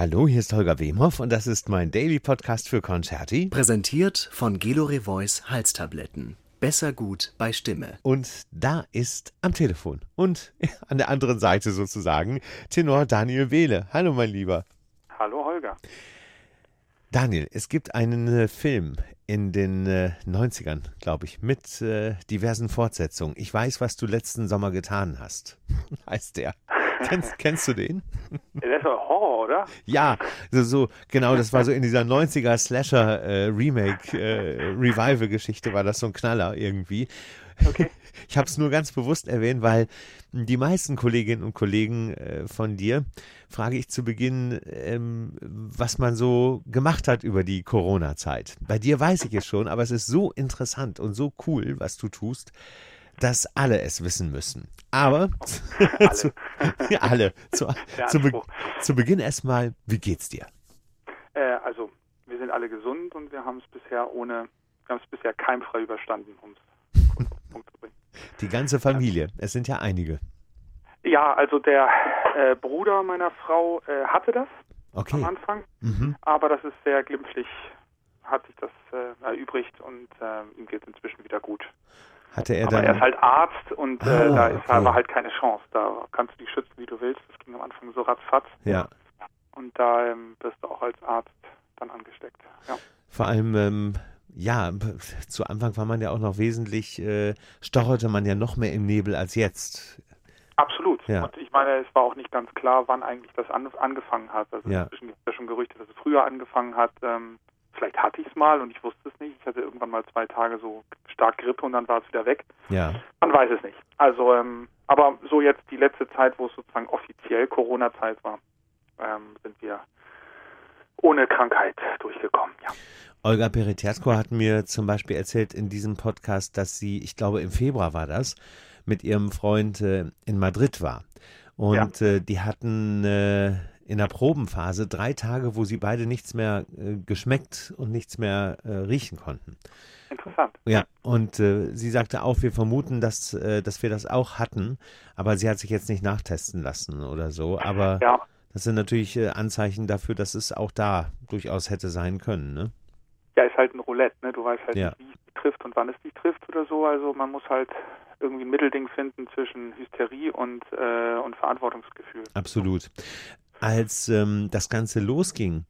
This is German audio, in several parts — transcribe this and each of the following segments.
Hallo, hier ist Holger Wemhoff und das ist mein Daily Podcast für Concerti. Präsentiert von Gelore Voice Halstabletten. Besser gut bei Stimme. Und da ist am Telefon und an der anderen Seite sozusagen Tenor Daniel Wehle. Hallo, mein Lieber. Hallo, Holger. Daniel, es gibt einen äh, Film in den äh, 90ern, glaube ich, mit äh, diversen Fortsetzungen. Ich weiß, was du letzten Sommer getan hast. heißt der. Kennst, kennst du den? Der ist doch Horror, oder? Ja, so, so, genau, das war so in dieser 90er Slasher äh, Remake, äh, Revival-Geschichte war das so ein Knaller irgendwie. Okay. Ich habe es nur ganz bewusst erwähnt, weil die meisten Kolleginnen und Kollegen äh, von dir frage ich zu Beginn, ähm, was man so gemacht hat über die Corona-Zeit. Bei dir weiß ich es schon, aber es ist so interessant und so cool, was du tust, dass alle es wissen müssen. Aber Alle. zu, alle. Zu, zu, Be zu Beginn erstmal, wie geht's dir? Äh, also, wir sind alle gesund und wir haben es bisher ohne, wir haben es bisher keimfrei überstanden, um es kurz auf den Punkt zu bringen. Die ganze Familie, es sind ja einige. Ja, also der äh, Bruder meiner Frau äh, hatte das am Okay. Anfang, Mhm. aber das ist sehr glimpflich, hat sich das äh, erübrigt und äh, ihm geht es inzwischen wieder gut. Hatte er aber dann. er ist halt Arzt und äh, Ah, da ist okay. aber halt keine Chance. Da kannst du dich schützen, wie du willst. Das ging am Anfang so ratzfatz. ja. Und da ähm, wirst du auch als Arzt dann angesteckt. Ja. Vor allem, ähm, ja, zu Anfang war man ja auch noch wesentlich, äh, stocherte man ja noch mehr im Nebel als jetzt. Absolut. Ja. Und ich meine, es war auch nicht ganz klar, wann eigentlich das an, angefangen hat. Also Ja. inzwischen gibt es ja schon Gerüchte, dass es früher angefangen hat. Ähm, vielleicht hatte ich es mal und ich wusste es nicht. Ich hatte irgendwann mal zwei Tage so stark Grippe und dann war es wieder weg. Ja. Man weiß es nicht. Also, ähm, aber so jetzt die letzte Zeit, wo es sozusagen offiziell Corona-Zeit war, ähm, sind wir ohne Krankheit durchgekommen. Ja. Olga Peretersko hat mir zum Beispiel erzählt in diesem Podcast, dass sie, ich glaube im Februar war das, mit ihrem Freund äh, in Madrid war. Und äh, die hatten äh, in der Probenphase drei Tage, wo sie beide nichts mehr äh, geschmeckt und nichts mehr äh, riechen konnten. Interessant. Ja, und äh, sie sagte auch, wir vermuten, dass, äh, dass wir das auch hatten, aber sie hat sich jetzt nicht nachtesten lassen oder so. Aber Ja. das sind natürlich äh, Anzeichen dafür, dass es auch da durchaus hätte sein können. Ne? Ja, ist halt ein Roulette, ne? Du weißt halt Ja. nicht, wie es dich trifft und wann es dich trifft oder so. Also man muss halt irgendwie ein Mittelding finden zwischen Hysterie und, äh, und Verantwortungsgefühl. Absolut. Als ähm, das Ganze losging,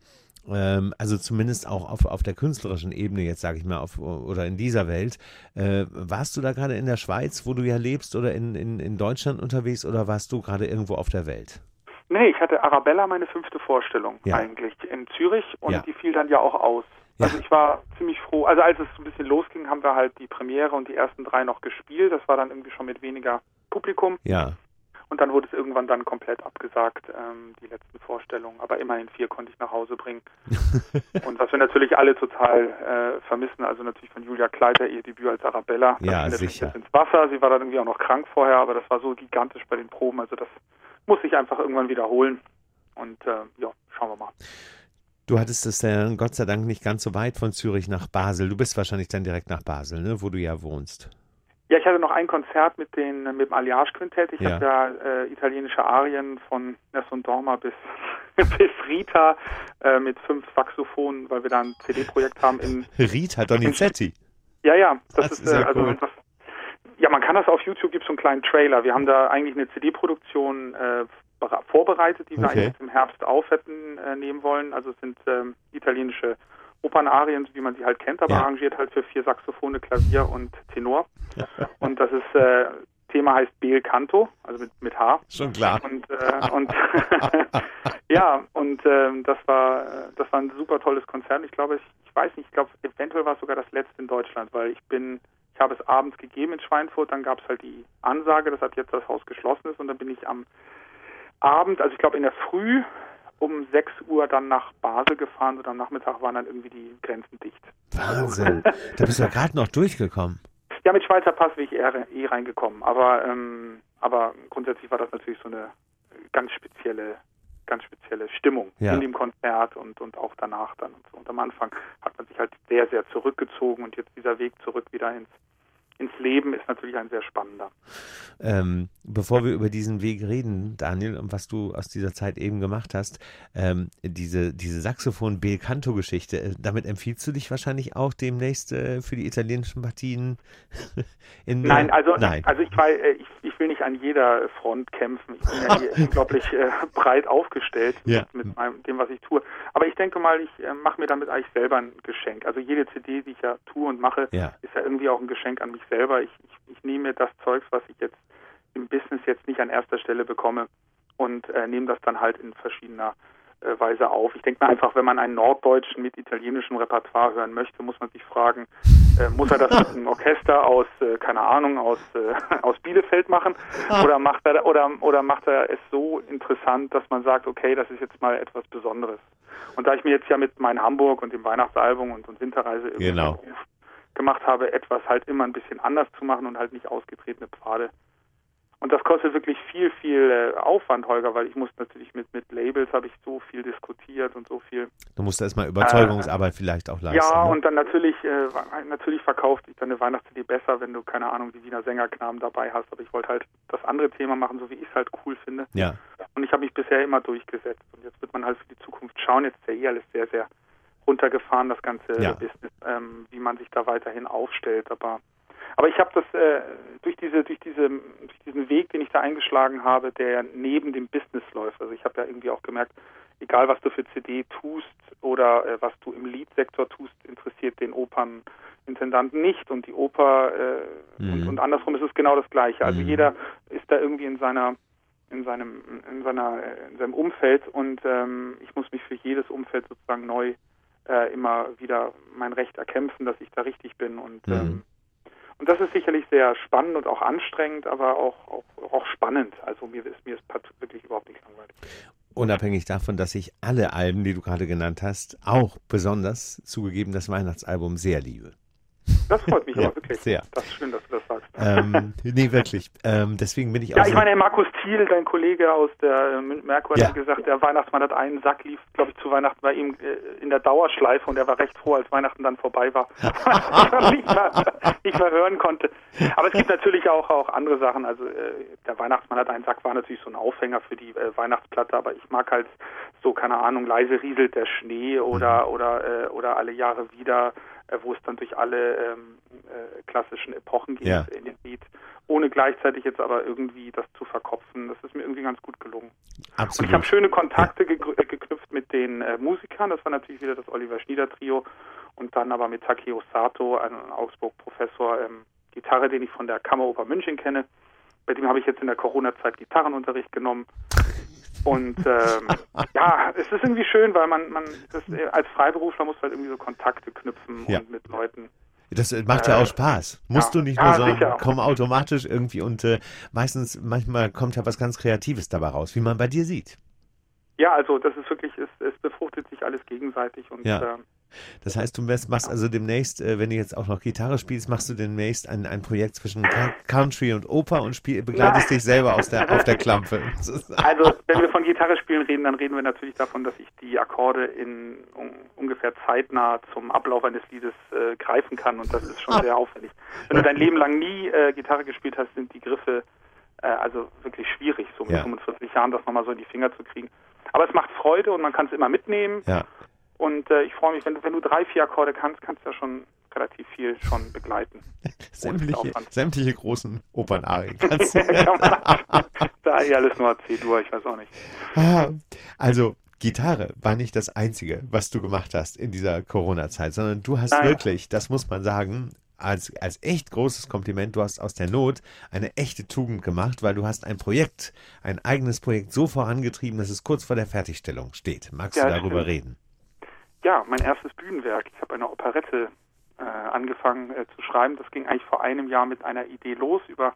ähm, also zumindest auch auf, auf der künstlerischen Ebene, jetzt sage ich mal, auf, oder in dieser Welt, äh, warst du da gerade in der Schweiz, wo du ja lebst, oder in, in, in Deutschland unterwegs, oder warst du gerade irgendwo auf der Welt? Nee, ich hatte Arabella meine fünfte Vorstellung Ja. eigentlich in Zürich und Ja. die fiel dann ja auch aus. Ja. Also ich war ziemlich froh. Also als es so ein bisschen losging, haben wir halt die Premiere und die ersten drei noch gespielt. Das war dann irgendwie schon mit weniger Publikum. Ja, Und dann wurde es irgendwann dann komplett abgesagt, ähm, die letzten Vorstellungen. Aber immerhin vier konnte ich nach Hause bringen. und was wir natürlich alle total äh, vermissen, also natürlich von Julia Kleider, ihr Debüt als Arabella. Das Ja, sicher. ins Wasser. Sie war dann irgendwie auch noch krank vorher, aber das war so gigantisch bei den Proben. Also das muss ich einfach irgendwann wiederholen. Und äh, ja, schauen wir mal. Du hattest es ja Gott sei Dank nicht ganz so weit von Zürich nach Basel. Du bist wahrscheinlich dann direkt nach Basel, ne, wo du ja wohnst. Ja, ich hatte noch ein Konzert mit, den, mit dem Alliage-Quintett. Ich Ja. habe ja äh, italienische Arien von Nessun Dorma bis, bis Rita äh, mit fünf Saxophonen, weil wir da ein CD-Projekt haben. In, Rita Donizetti. ja, ja, das, Das ist, ist ja äh, also cool. das, ja, man kann das auf YouTube, gibt so einen kleinen Trailer. Wir haben da eigentlich eine CD-Produktion äh, vorbereitet, die wir Okay. eigentlich im Herbst auf hätten äh, nehmen wollen. Also es sind ähm, italienische Opernarien, wie man sie halt kennt, aber Ja. arrangiert halt für vier Saxophone, Klavier und Tenor. Und das ist, äh, Thema heißt Bel Canto, also mit, mit H. Schon klar. Und, äh, und ja, und ähm, das war äh, das war ein super tolles Konzert. Ich glaube, ich, ich weiß nicht, ich glaube, eventuell war es sogar das letzte in Deutschland, weil ich bin, ich habe es abends gegeben in Schweinfurt, dann gab es halt die Ansage, dass ab jetzt das Haus geschlossen ist und dann bin ich am Abend, also ich glaube in der Früh um 6 Uhr dann nach Basel gefahren und am Nachmittag waren dann irgendwie die Grenzen dicht. Wahnsinn. Da bist du ja gerade noch durchgekommen. Ja, mit Schweizer Pass wäre ich eher, eh reingekommen, aber ähm, aber grundsätzlich war das natürlich so eine ganz spezielle ganz spezielle Stimmung Ja. in dem Konzert und und auch danach dann und so. Und am Anfang hat man sich halt sehr sehr zurückgezogen und jetzt dieser Weg zurück wieder ins ins Leben ist natürlich ein sehr spannender. Ähm, bevor wir über diesen Weg reden, Daniel, und was du aus dieser Zeit eben gemacht hast, ähm, diese, diese Saxophon Bel Canto Geschichte, äh, damit empfiehlst du dich wahrscheinlich auch demnächst äh, für die italienischen Partien? in, nein, also, nein. also ich, weiß, äh, ich, ich will nicht an jeder Front kämpfen. Ich bin ja hier unglaublich äh, breit aufgestellt ja. mit, mit meinem, dem, was ich tue. Aber ich denke mal, ich äh, mache mir damit eigentlich selber ein Geschenk. Also jede CD, die ich ja tue und mache, ja. ist ja irgendwie auch ein Geschenk an mich selber. Ich, ich, ich nehme mir das Zeugs, was ich jetzt im Business jetzt nicht an erster Stelle bekomme und äh, nehme das dann halt in verschiedener äh, Weise auf. Ich denke mir einfach, wenn man einen Norddeutschen mit italienischem Repertoire hören möchte, muss man sich fragen, äh, muss er das mit einem Orchester aus, äh, keine Ahnung, aus, äh, aus Bielefeld machen ah. oder macht er oder oder macht er es so interessant, dass man sagt, okay, das ist jetzt mal etwas Besonderes. Und da ich mir jetzt ja mit meinem Hamburg und dem Weihnachtsalbum und, und Winterreise irgendwie genau gemacht habe, etwas halt immer ein bisschen anders zu machen und halt nicht ausgetretene Pfade. Und das kostet wirklich viel, viel äh, Aufwand, Holger, weil ich muss natürlich mit, mit Labels habe ich so viel diskutiert und so viel. Du musst erstmal Überzeugungsarbeit äh, vielleicht auch leisten. Ja, ne? und dann natürlich, äh, natürlich verkauft sich deine Weihnachts-CD besser, wenn du, keine Ahnung, die Wiener Sängerknaben dabei hast. Aber ich wollte halt das andere Thema machen, so wie ich es halt cool finde. Ja. Und ich habe mich bisher immer durchgesetzt. Und jetzt wird man halt für die Zukunft schauen. Jetzt ist ja eh alles sehr, sehr runtergefahren, das ganze ja. Business, ähm, wie man sich da weiterhin aufstellt. Aber aber ich habe das äh, durch diese durch diese durch diesen Weg, den ich da eingeschlagen habe, der neben dem Business läuft. Also ich habe ja irgendwie auch gemerkt, egal was du für CD tust oder äh, was du im Liedsektor tust, interessiert den Opernintendanten nicht und die Oper äh, mhm. und, und, andersrum ist es genau das Gleiche. Also mhm. jeder ist da irgendwie in seiner in seinem in seiner in seinem Umfeld und ähm, ich muss mich für jedes Umfeld sozusagen neu äh, immer wieder mein Recht erkämpfen, dass ich da richtig bin und mhm. ähm, und das ist sicherlich sehr spannend und auch anstrengend, aber auch, auch, auch spannend. Also mir ist mir ist wirklich überhaupt nicht langweilig. Unabhängig davon, dass ich alle Alben, die du gerade genannt hast, auch besonders zugegeben das Weihnachtsalbum sehr liebe. Das freut mich ja, aber wirklich. Sehr. Das ist schön, dass du das sagst. Ähm, nee, wirklich. Ähm, deswegen bin ich auch. Ja, ich meine, Markus Thiel, dein Kollege aus der äh, Merkur, ja. hat gesagt, der Weihnachtsmann hat einen Sack, lief, glaube ich, zu Weihnachten bei ihm äh, in der Dauerschleife und er war recht froh, als Weihnachten dann vorbei war. nicht, mehr, nicht mehr hören konnte. Aber es gibt natürlich auch, auch andere Sachen. Also äh, der Weihnachtsmann hat einen Sack, war natürlich so ein Aufhänger für die äh, Weihnachtsplatte, aber ich mag halt so, keine Ahnung, leise rieselt der Schnee oder, mhm. oder, äh, oder alle Jahre wieder wo es dann durch alle ähm, äh, klassischen Epochen geht ja. in dem Lied, ohne gleichzeitig jetzt aber irgendwie das zu verkopfen. Das ist mir irgendwie ganz gut gelungen. Absolut. Und ich habe schöne Kontakte ja. Äh, geknüpft mit den äh, Musikern. Das war natürlich wieder das Oliver Schnieder Trio und dann aber mit Takeo Sato, einem Augsburg-Professor ähm, Gitarre, den ich von der Kammeroper München kenne. Bei dem habe ich jetzt in der Corona-Zeit Gitarrenunterricht genommen. Und ähm, ja, es ist irgendwie schön, weil man, man das, als Freiberufler muss halt irgendwie so Kontakte knüpfen ja. und mit Leuten. Das macht ja auch Spaß. Musst ja. du nicht nur sagen, komm automatisch irgendwie und äh, meistens, manchmal kommt ja was ganz Kreatives dabei raus, wie man bei dir sieht. Ja, also das ist wirklich, es, es befruchtet sich alles gegenseitig und ja. äh, das heißt, du machst also demnächst, äh, wenn du jetzt auch noch Gitarre spielst, machst du demnächst ein, ein Projekt zwischen Country und Oper und spiel, begleitest dich selber aus der, auf der Klampe. Also, wenn wir von Gitarre spielen reden, dann reden wir natürlich davon, dass ich die Akkorde in um, ungefähr zeitnah zum Ablauf eines Liedes äh, greifen kann und das ist schon sehr aufwendig. Wenn du dein Leben lang nie äh, Gitarre gespielt hast, sind die Griffe äh, also wirklich schwierig, so mit ja. 45 Jahren das nochmal so in die Finger zu kriegen. Aber es macht Freude und man kann es immer mitnehmen. Ja. Und äh, ich freue mich, wenn du, wenn du drei, vier Akkorde kannst, kannst du ja schon relativ viel schon begleiten. sämtliche, sämtliche großen Opernarien kannst du. ja, da eh alles nur C-Dur, ich weiß auch nicht. Ah, also, Gitarre war nicht das Einzige, was du gemacht hast in dieser Corona-Zeit, sondern du hast Nein. wirklich, das muss man sagen, als, als echt großes Kompliment, du hast aus der Not eine echte Tugend gemacht, weil du hast ein Projekt, ein eigenes Projekt so vorangetrieben, dass es kurz vor der Fertigstellung steht. Magst ja, du darüber stimmt. reden? Ja, mein erstes Bühnenwerk. Ich habe eine Operette äh, angefangen äh, zu schreiben. Das ging eigentlich vor einem Jahr mit einer Idee los über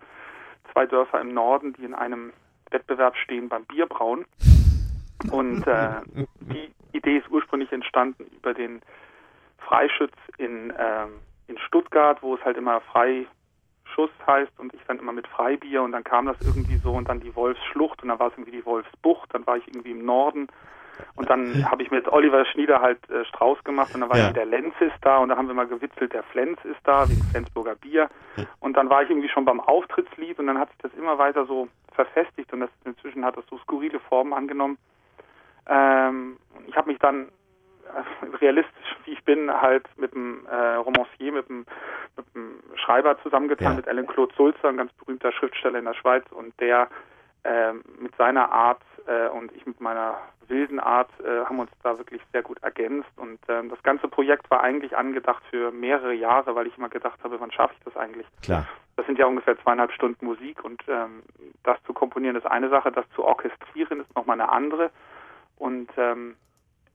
zwei Dörfer im Norden, die in einem Wettbewerb stehen beim Bierbrauen. Und äh, die Idee ist ursprünglich entstanden über den Freischütz in, äh, in Stuttgart, wo es halt immer Freischuss heißt und ich dann immer mit Freibier und dann kam das irgendwie so und dann die Wolfsschlucht und dann war es irgendwie die Wolfsbucht, dann war ich irgendwie im Norden Und dann habe ich mit Oliver Schnieder halt äh, Strauß gemacht und dann war Ja. der Lenz ist da und da haben wir mal gewitzelt, der Flens ist da, wegen Flensburger Bier. Und dann war ich irgendwie schon beim Auftrittslied und dann hat sich das immer weiter so verfestigt und das inzwischen hat das so skurrile Formen angenommen. Ähm, ich habe mich dann äh, realistisch, wie ich bin, halt mit dem äh, Romancier, mit dem, mit dem Schreiber zusammengetan, Ja. mit Alan Claude Sulzer, ein ganz berühmter Schriftsteller in der Schweiz und der ähm, mit seiner Art äh, und ich mit meiner wilden Art äh, haben uns da wirklich sehr gut ergänzt und ähm, das ganze Projekt war eigentlich angedacht für mehrere Jahre, weil ich immer gedacht habe, wann schaffe ich das eigentlich? Klar. Das sind ja ungefähr zweieinhalb Stunden Musik und ähm, das zu komponieren ist eine Sache, das zu orchestrieren ist nochmal eine andere. Und ähm,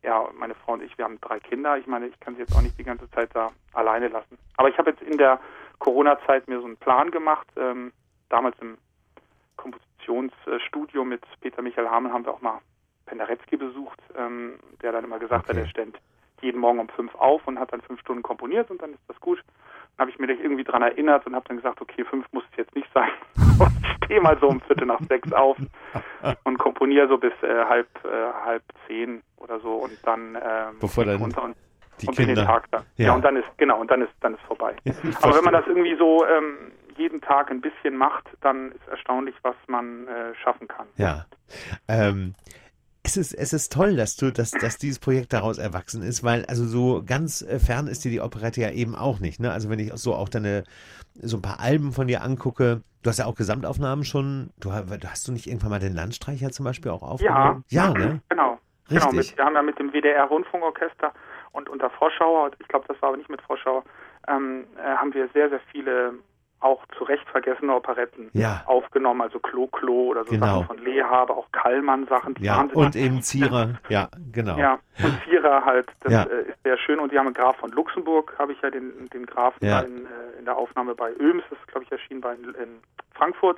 ja, meine Frau und ich, wir haben drei Kinder. Ich meine, ich kann sie jetzt auch nicht die ganze Zeit da alleine lassen. Aber ich habe jetzt in der Corona-Zeit mir so einen Plan gemacht. Ähm, damals im Kompositionsstudio mit Peter Michael Hameln haben wir auch mal Penderecki besucht, ähm, der dann immer gesagt Okay. hat, er stand jeden Morgen um fünf auf und hat dann fünf Stunden komponiert und dann ist das gut. Dann habe ich mich irgendwie dran erinnert und habe dann gesagt, okay, fünf muss es jetzt nicht sein. Und ich stehe mal so um Viertel nach sechs auf und komponiere so bis äh, halb äh, halb zehn oder so und dann ähm, Bevor dann runter und, Die und bin den Kinder. Tag dann. Ja. Ja. und dann ist genau und dann ist dann ist vorbei. Aber wenn man das irgendwie so ähm, jeden Tag ein bisschen macht, dann ist erstaunlich, was man äh, schaffen kann. Ja. Ähm, es ist, es ist toll, dass du, dass, dass dieses Projekt daraus erwachsen ist, weil also so ganz äh, fern ist dir die Operette ja eben auch nicht. Ne? Also wenn ich so auch deine so ein paar Alben von dir angucke, du hast ja auch Gesamtaufnahmen schon. Du hast, du nicht irgendwann mal den Landstreicher zum Beispiel auch aufgenommen? Ja, ne? Genau. Genau, Richtig. mit, wir haben ja mit dem WDR Rundfunkorchester und unter Vorschauer, ich glaube, das war aber nicht mit Vorschauer, ähm, äh, haben wir sehr, sehr viele auch zu Recht vergessene Operetten Ja. aufgenommen, also Klo Klo oder so Genau. Sachen von Lehabe, auch Kallmann Sachen, die Ja, und eben Zierer. Ja, genau. Ja, und Vierer halt, das Ja. äh, ist sehr schön. Und die haben einen Graf von Luxemburg, habe ich ja den, den Grafen Ja. in, äh, in der Aufnahme bei Öms, das ist, glaube ich, erschienen bei, in Frankfurt.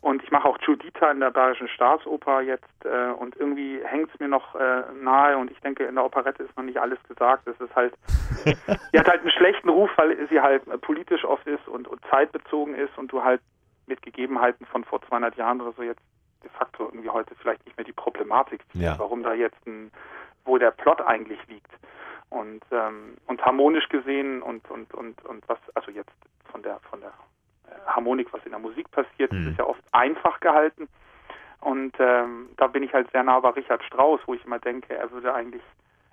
Und ich mache auch Juditha in der Bayerischen Staatsoper jetzt äh, und irgendwie hängt es mir noch äh, nahe und ich denke, in der Operette ist noch nicht alles gesagt. Es ist halt, die hat halt einen schlechten Ruf, weil sie halt äh, politisch oft ist und, und zeitbezogen ist und du halt mit Gegebenheiten von vor 200 Jahren oder so jetzt de facto irgendwie heute vielleicht nicht mehr die Problematik, Ja. warum da jetzt ein, wo der Plot eigentlich liegt. Und, ähm, und harmonisch gesehen und, und, und, und was, also jetzt von der, von der Harmonik, was in der Musik passiert, Mhm. ist ja oft einfach gehalten. Und ähm, da bin ich halt sehr nah bei Richard Strauss, wo ich immer denke, er würde eigentlich,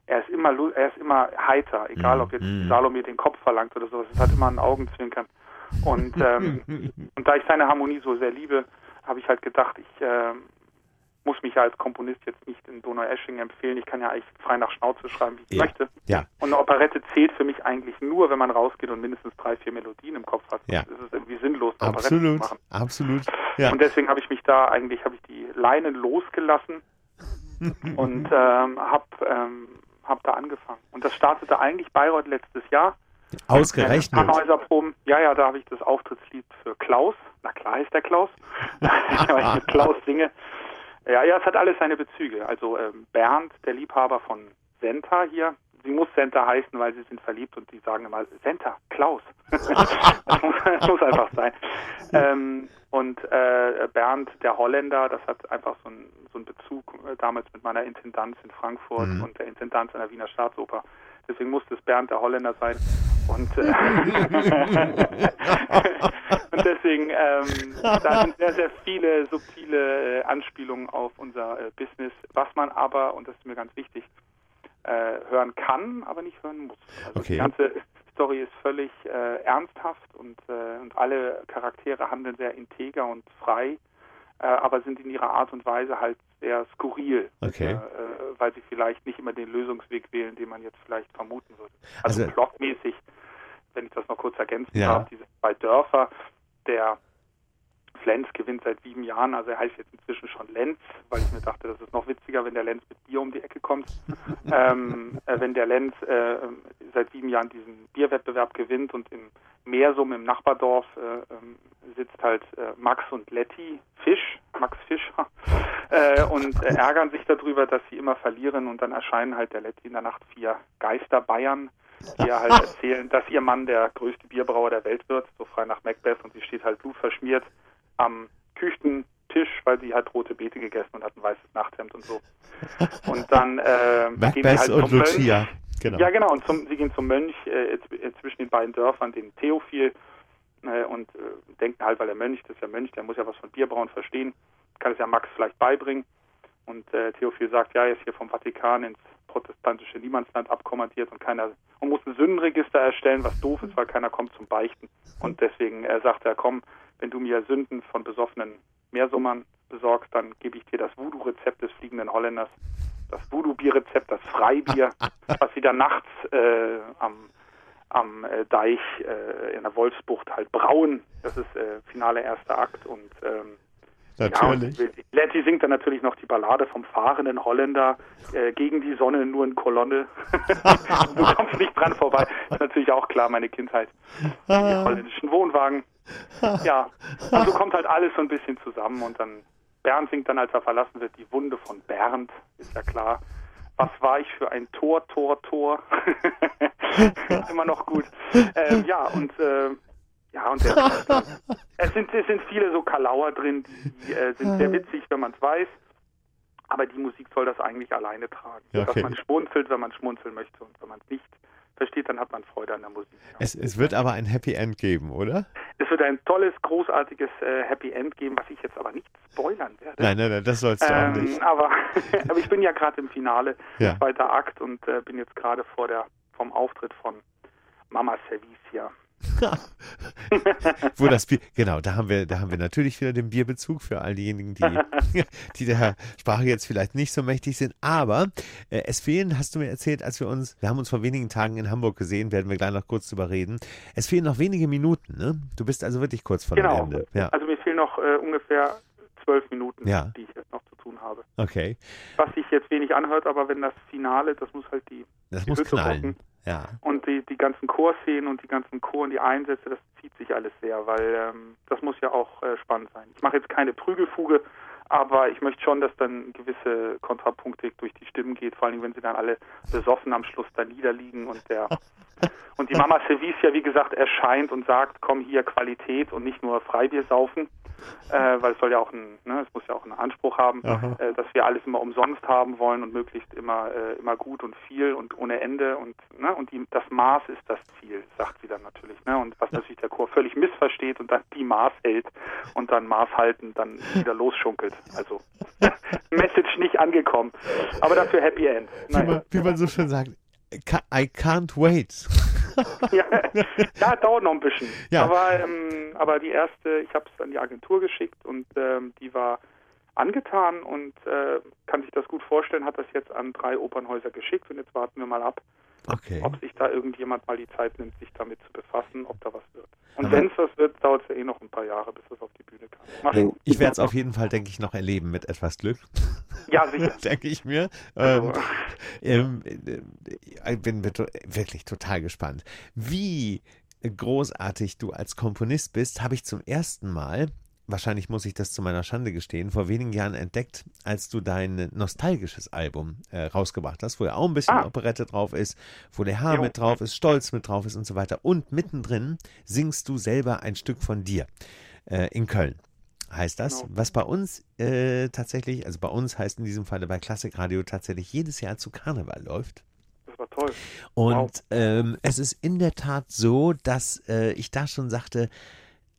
er ist immer, er ist immer heiter, egal Mhm. ob jetzt Mhm. Salome den Kopf verlangt oder sowas. Es hat immer ein Augenzwinkern. Und, ähm, und da ich seine Harmonie so sehr liebe, habe ich halt gedacht, ich ähm, muss mich ja als Komponist jetzt nicht in Donau-Esching empfehlen. Ich kann ja eigentlich frei nach Schnauze schreiben, wie ich Ja. möchte. Ja. Und eine Operette zählt für mich eigentlich nur, wenn man rausgeht und mindestens drei, vier Melodien im Kopf hat. Ja. Sonst ist es irgendwie sinnlos, eine Operette zu Absolut, machen. absolut. Ja. Und deswegen habe ich mich da eigentlich, habe ich die Leinen losgelassen und ähm, habe ähm, hab da angefangen. Und das startete eigentlich Bayreuth letztes Jahr. Ausgerechnet. Tannhäuser-Proben. Ja, ja, da habe ich das Auftrittslied für Klaus. Na klar ist der Klaus. Weil ich mit Klaus singe. Ja, ja, es hat alles seine Bezüge. Also ähm, Bernd, der Liebhaber von Senta hier, sie muss Senta heißen, weil sie sind verliebt und die sagen immer Senta, Klaus. das, muss, das muss einfach sein. Ähm, und äh, Bernd, der Holländer, das hat einfach so einen so einen Bezug äh, damals mit meiner Intendanz in Frankfurt Mhm. und der Intendanz an der Wiener Staatsoper. Deswegen musste es Bernd der Holländer sein. Und, äh, und deswegen, ähm, da sind sehr, sehr viele subtile äh, Anspielungen auf unser äh, Business, was man aber, und das ist mir ganz wichtig, äh, hören kann, aber nicht hören muss. Also Okay. Die ganze Story ist völlig äh, ernsthaft und, äh, und alle Charaktere handeln sehr integer und frei, äh, aber sind in ihrer Art und Weise halt sehr skurril, Okay. weil sie vielleicht nicht immer den Lösungsweg wählen, den man jetzt vielleicht vermuten würde. Also, Also- plotmäßig, wenn ich das noch kurz ergänzen Ja. darf, diese zwei Dörfer, der Flens gewinnt seit sieben Jahren, also er heißt jetzt inzwischen schon Lenz, weil ich mir dachte, das ist noch witziger, wenn der Lenz mit Bier um die Ecke kommt. ähm, äh, wenn der Lenz äh, seit sieben Jahren diesen Bierwettbewerb gewinnt und im Meersum im Nachbardorf äh, ähm, sitzt halt äh, Max und Letty Fisch, Max Fischer, äh, und äh, ärgern sich darüber, dass sie immer verlieren und dann erscheinen halt der Letty in der Nacht vier Geister Bayern, die halt erzählen, dass ihr Mann der größte Bierbrauer der Welt wird, so frei nach Macbeth und sie steht halt blutverschmiert am Tisch, weil sie hat rote Beete gegessen und hat ein weißes Nachthemd und so. Und dann äh, gehen sie halt und Lucia. Mönch. Genau. Ja, genau. Und zum, sie gehen zum Mönch äh, zwischen den beiden Dörfern, den Theophil, äh, und äh, denken halt, weil der Mönch, das ist ja Mönch, der muss ja was von Bierbrauen verstehen, kann es ja Max vielleicht beibringen. Und äh, Theophil sagt, ja, er ist hier vom Vatikan ins protestantische Niemandsland abkommandiert und keiner und muss ein Sündenregister erstellen, was doof ist, weil keiner kommt zum Beichten. Und deswegen äh, sagt er, komm, wenn du mir Sünden von besoffenen Meersummern besorgst, dann gebe ich dir das Voodoo-Rezept des fliegenden Holländers, das Voodoo-Bierrezept, das Freibier, was sie dann nachts äh, am, am äh, Deich äh, in der Wolfsbucht halt brauen. Das ist äh, finale erster Akt und ähm, Natürlich. Ja, Letty singt dann natürlich noch die Ballade vom fahrenden Holländer äh, gegen die Sonne nur in Kolonne. du kommst nicht dran vorbei. Ist natürlich auch klar, meine Kindheit. Die holländischen Wohnwagen. Ja, also kommt halt alles so ein bisschen zusammen und dann Bernd singt dann, als er verlassen wird, die Wunde von Bernd, ist ja klar. Was war ich für ein Tor, Tor, Tor? Immer noch gut. Ähm, ja, und äh, ja, und der, es, sind, es sind viele so Kalauer drin, die äh, sind sehr witzig, wenn man es weiß. Aber die Musik soll das eigentlich alleine tragen. Okay. Dass man schmunzelt, wenn man schmunzeln möchte. Und wenn man es nicht versteht, dann hat man Freude an der Musik. Ja. Es, es, wird aber ein Happy End geben, oder? Es wird ein tolles, großartiges äh, Happy End geben, was ich jetzt aber nicht spoilern werde. Nein, nein, nein, das sollst du ähm, auch nicht. Aber, aber ich bin ja gerade im Finale, ja. zweiter Akt und äh, bin jetzt gerade vor der vom Auftritt von Mama Servicia. Wo das Bier, genau, da haben wir, da haben wir natürlich wieder den Bierbezug für all diejenigen, die, die der Sprache jetzt vielleicht nicht so mächtig sind. Aber äh, es fehlen, hast du mir erzählt, als wir uns, wir haben uns vor wenigen Tagen in Hamburg gesehen, werden wir gleich noch kurz drüber reden. Es fehlen noch wenige Minuten, ne? Du bist also wirklich kurz vor genau. dem Ende. Ja. Also mir fehlen noch äh, ungefähr zwölf Minuten, ja. die ich jetzt noch zu tun habe. Okay. Was sich jetzt wenig anhört, aber wenn das Finale, das muss halt die, das die muss Hütte knallen. rocken. Ja. Und die, die ganzen Chorszenen und die ganzen Chor und die Einsätze, das zieht sich alles sehr, weil ähm, das muss ja auch äh, spannend sein. Ich mache jetzt keine Prügelfuge, aber ich möchte schon, dass dann gewisse Kontrapunktik durch die Stimmen geht, vor allem wenn sie dann alle besoffen am Schluss da niederliegen und der und die Mama Servicia, wie gesagt, erscheint und sagt, komm hier Qualität und nicht nur Freibier saufen äh, weil es soll ja auch ein, ne, es muss ja auch einen Anspruch haben, äh, dass wir alles immer umsonst haben wollen und möglichst immer äh, immer gut und viel und ohne Ende und ne, und die, das Maß ist das Ziel, sagt sie dann natürlich, ne, und was natürlich Chor völlig missversteht und dann die Maß hält und dann Maß halten, dann wieder losschunkelt. Also Message nicht angekommen, aber dafür Happy End. Wie man, wie man so schön sagt, I can't wait. ja, ja, dauert noch ein bisschen. Ja. Aber, ähm, aber die erste, ich habe es an die Agentur geschickt und ähm, die war angetan und äh, kann sich das gut vorstellen, hat das jetzt an drei Opernhäuser geschickt und jetzt warten wir mal ab, okay. ob sich da irgendjemand mal die Zeit nimmt, sich damit zu befassen, ob da was wird. Und wenn es was wird, dauert es ja eh noch ein paar Jahre, bis es auf die Bühne kann. ich werde es auf jeden Fall, denke ich, noch erleben mit etwas Glück. Ja, sicher. denke ich mir. Also. Ähm, äh, bin wirklich total gespannt. Wie großartig du als Komponist bist, habe ich zum ersten Mal wahrscheinlich muss ich das zu meiner Schande gestehen, vor wenigen Jahren entdeckt, als du dein nostalgisches Album äh, rausgebracht hast, wo ja auch ein bisschen ah. Operette drauf ist, wo der Haar jo. mit drauf ist, Stolz mit drauf ist und so weiter. Und mittendrin singst du selber ein Stück von dir äh, in Köln. Heißt das, genau. was bei uns äh, tatsächlich, also bei uns heißt in diesem Falle bei Klassikradio tatsächlich jedes Jahr zu Karneval läuft. Das war toll. Und wow. ähm, es ist in der Tat so, dass äh, ich da schon sagte,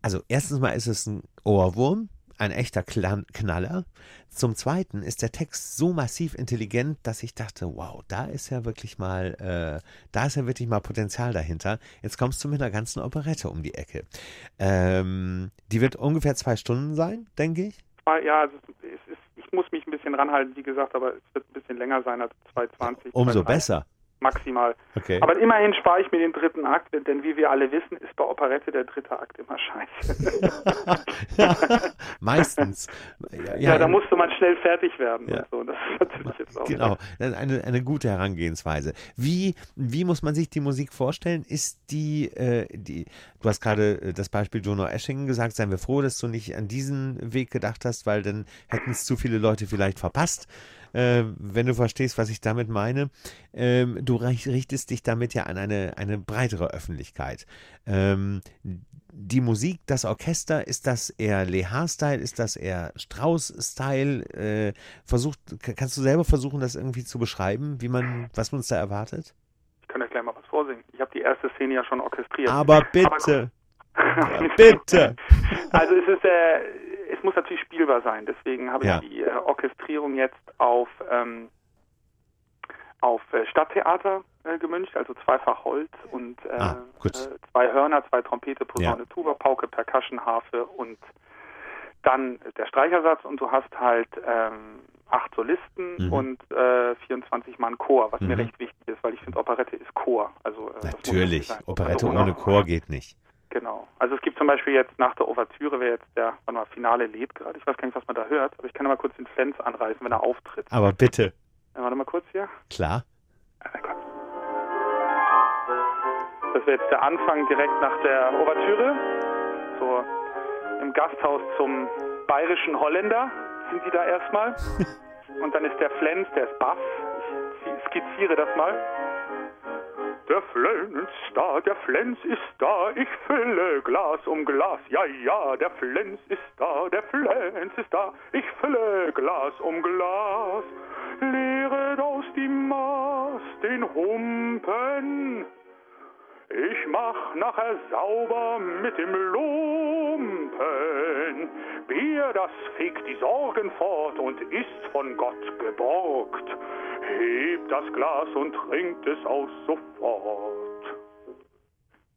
also erstens mal ist es ein Ohrwurm, ein echter Knaller. Zum Zweiten ist der Text so massiv intelligent, dass ich dachte, wow, da ist ja wirklich mal, äh, da ist ja wirklich mal Potenzial dahinter. Jetzt kommst du mit einer ganzen Operette um die Ecke. Ähm, die wird ungefähr zwei Stunden sein, denke ich. Ja, also es ist, ich muss mich ein bisschen ranhalten, wie gesagt, aber es wird ein bisschen länger sein als 2,20. Umso besser maximal. Okay. Aber immerhin spare ich mir den dritten Akt, denn wie wir alle wissen, ist bei Operette der dritte Akt immer scheiße. Meistens. Ja, ja, ja, da musste man schnell fertig werden. Ja. So. Das ist natürlich jetzt auch genau, eine, eine gute Herangehensweise. Wie, wie muss man sich die Musik vorstellen? Ist die, äh, die du hast gerade äh, das Beispiel Jono Eschingen gesagt, seien wir froh, dass du nicht an diesen Weg gedacht hast, weil dann hätten es zu viele Leute vielleicht verpasst. Äh, wenn du verstehst, was ich damit meine. Ähm, du richtest dich damit ja an eine, eine breitere Öffentlichkeit. Ähm, die Musik, das Orchester, ist das eher Lehar-Style, ist das eher Strauß-Style? Äh, versucht, kannst du selber versuchen, das irgendwie zu beschreiben, wie man, was man uns da erwartet? Ich kann ja gleich mal was vorsingen. Ich habe die erste Szene ja schon orchestriert. Aber bitte. Aber ja, bitte. Also es ist, äh, es muss natürlich spielbar sein. Deswegen habe ja. ich die äh, Orchestrierung jetzt auf ähm, auf äh, Stadttheater äh, gemünzt, also zweifach Holz und äh, ah, äh, zwei Hörner, zwei Trompete, Posaune, ja. Tuba, Pauke, Percussion, Harfe und dann der Streichersatz und du hast halt ähm, acht Solisten mhm. und äh, 24 Mann Chor, was mhm. mir recht wichtig ist, weil ich finde, Operette ist Chor. Also, äh, Natürlich, Operette also, ohne Chor geht nicht. Genau. Also es gibt zum Beispiel jetzt nach der Ouvertüre, wer jetzt der mal, Finale lebt gerade, ich weiß gar nicht, was man da hört, aber ich kann mal kurz den Flens anreißen, wenn er auftritt. Aber bitte. Ja, warte mal kurz hier. Klar. Das wäre jetzt der Anfang direkt nach der Ouvertüre. So im Gasthaus zum bayerischen Holländer sind die da erstmal. Und dann ist der Flens, der ist Bass. Ich skizziere das mal. Der Flens da, der Flens ist da, ich fülle Glas um Glas. Ja, ja, der Flens ist da, der Flens ist da, ich fülle Glas um Glas. Leeret aus die Maß den Humpen. Ich mach nachher sauber mit dem Lumpen. Bier, das fegt die Sorgen fort und ist von Gott geborgt. Hebt das Glas und trinkt es aus sofort.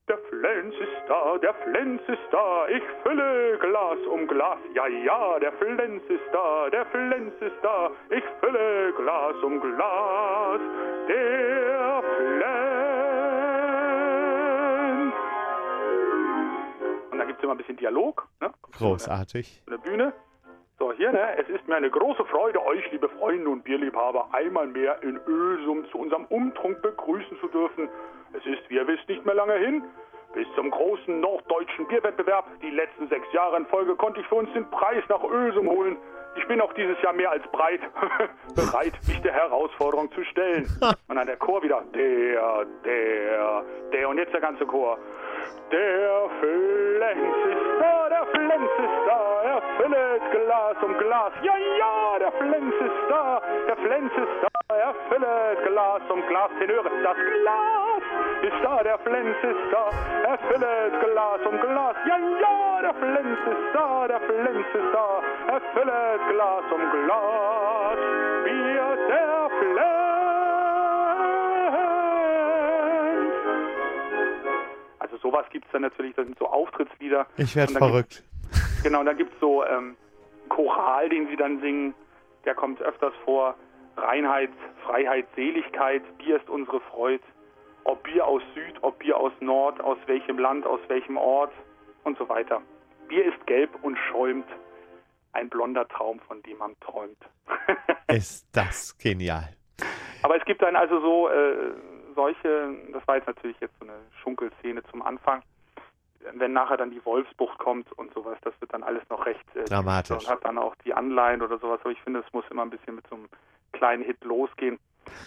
Der Flens ist da, der Flens ist da, ich fülle Glas um Glas. Ja, ja, der Flens ist da, der Flens ist da, ich fülle Glas um Glas. Der Flens. Und da gibt es immer ein bisschen Dialog. Ne? Großartig. Eine Bühne. Hier, ne? Es ist mir eine große Freude, euch, liebe Freunde und Bierliebhaber, einmal mehr in Ösum zu unserem Umtrunk begrüßen zu dürfen. Es ist, wie ihr wisst, nicht mehr lange hin. Bis zum großen norddeutschen Bierwettbewerb. Die letzten sechs Jahre in Folge konnte ich für uns den Preis nach Ösum holen. Ich bin auch dieses Jahr mehr als breit bereit, mich der Herausforderung zu stellen. Und dann der Chor wieder. Der, der, der und jetzt der ganze Chor. Der Flens ist da, der Flens ist da, er füllet Glas um Glas. Ja, ja, der Flens ist da, der Flens ist da, er füllet Glas um Glas. Tenöre, das Glas ist da, der Flens ist da, er füllet Glas um Glas. Ja, ja, der Flens ist da, der Flens ist da, er füllet Glas um Glas. Bier der Flens. Also sowas gibt es dann natürlich, das sind so Auftrittslieder. Ich werde verrückt. Genau, dann gibt es so ähm, Choral, den sie dann singen, der kommt öfters vor. Reinheit, Freiheit, Seligkeit, Bier ist unsere Freude. Ob Bier aus Süd, ob Bier aus Nord, aus welchem Land, aus welchem Ort und so weiter. Bier ist gelb und schäumt. Ein blonder Traum, von dem man träumt. ist das genial. Aber es gibt dann also so äh, solche, das war jetzt natürlich jetzt so eine Schunkelszene zum Anfang, wenn nachher dann die Wolfsbucht kommt und sowas, das wird dann alles noch recht äh, dramatisch und hat dann auch die Anleihen oder sowas, aber ich finde, es muss immer ein bisschen mit so einem kleinen Hit losgehen.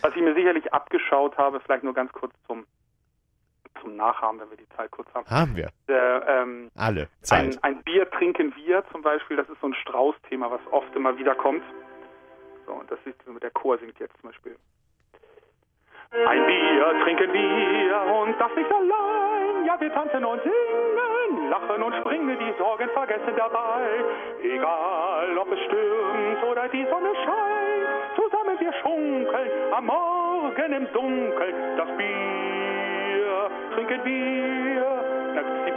Was ich mir sicherlich abgeschaut habe, vielleicht nur ganz kurz zum zum Nachhaben, wenn wir die Zeit kurz haben. Haben wir. Der, ähm, Alle. Zeit. Ein, ein, Bier trinken wir zum Beispiel, das ist so ein Strauß-Thema, was oft immer wieder kommt. So, und das ist, der Chor singt jetzt zum Beispiel. Ein Bier trinken wir und das nicht allein. Ja, wir tanzen und singen, lachen und springen, die Sorgen vergessen dabei. Egal, ob es stürmt oder die Sonne scheint, zusammen wir schunkeln am Morgen im Dunkeln. Das Bier trinken wir. Na, die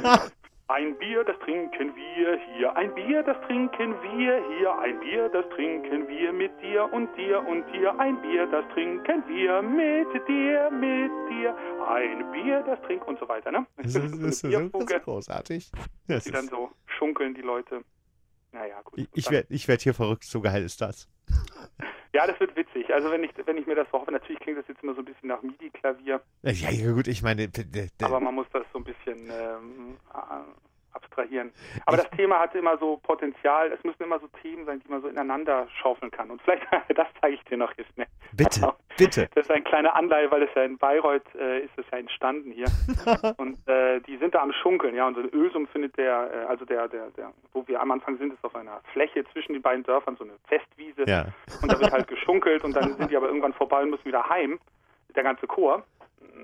Bierfuge. Ein Bier, das trinken wir hier, ein Bier, das trinken wir hier, ein Bier, das trinken wir mit dir und dir und dir, ein Bier, das trinken wir mit dir, mit dir, ein Bier, das trinken und so weiter, ne? Das ist, das ist, das ist großartig. Das die ist dann so schunkeln, die Leute. Naja, gut. Ich, ich werde ich werd hier verrückt, so geil ist das. Ja, das wird witzig. Also wenn ich, wenn ich mir das hoffe, natürlich klingt das jetzt immer so ein bisschen nach MIDI-Klavier. Ja, ja, gut, ich meine. Aber man muss das so ein bisschen ähm, abstrahieren. Aber das Thema hat immer so Potenzial. Es müssen immer so Themen sein, die man so ineinander schaufeln kann. Und vielleicht, das zeige ich dir noch jetzt. Ne? Bitte, also, bitte. Das ist ein kleiner Anleihe, weil es ja in Bayreuth äh, ist es ja entstanden hier. und äh, die sind da am Schunkeln, ja. Und so ein Ölsum findet der, äh, also der, der, der, wo wir am Anfang sind, ist auf einer Fläche zwischen den beiden Dörfern so eine Festwiese. Ja. Und da wird halt geschunkelt und dann sind die aber irgendwann vorbei und müssen wieder heim. Der ganze Chor.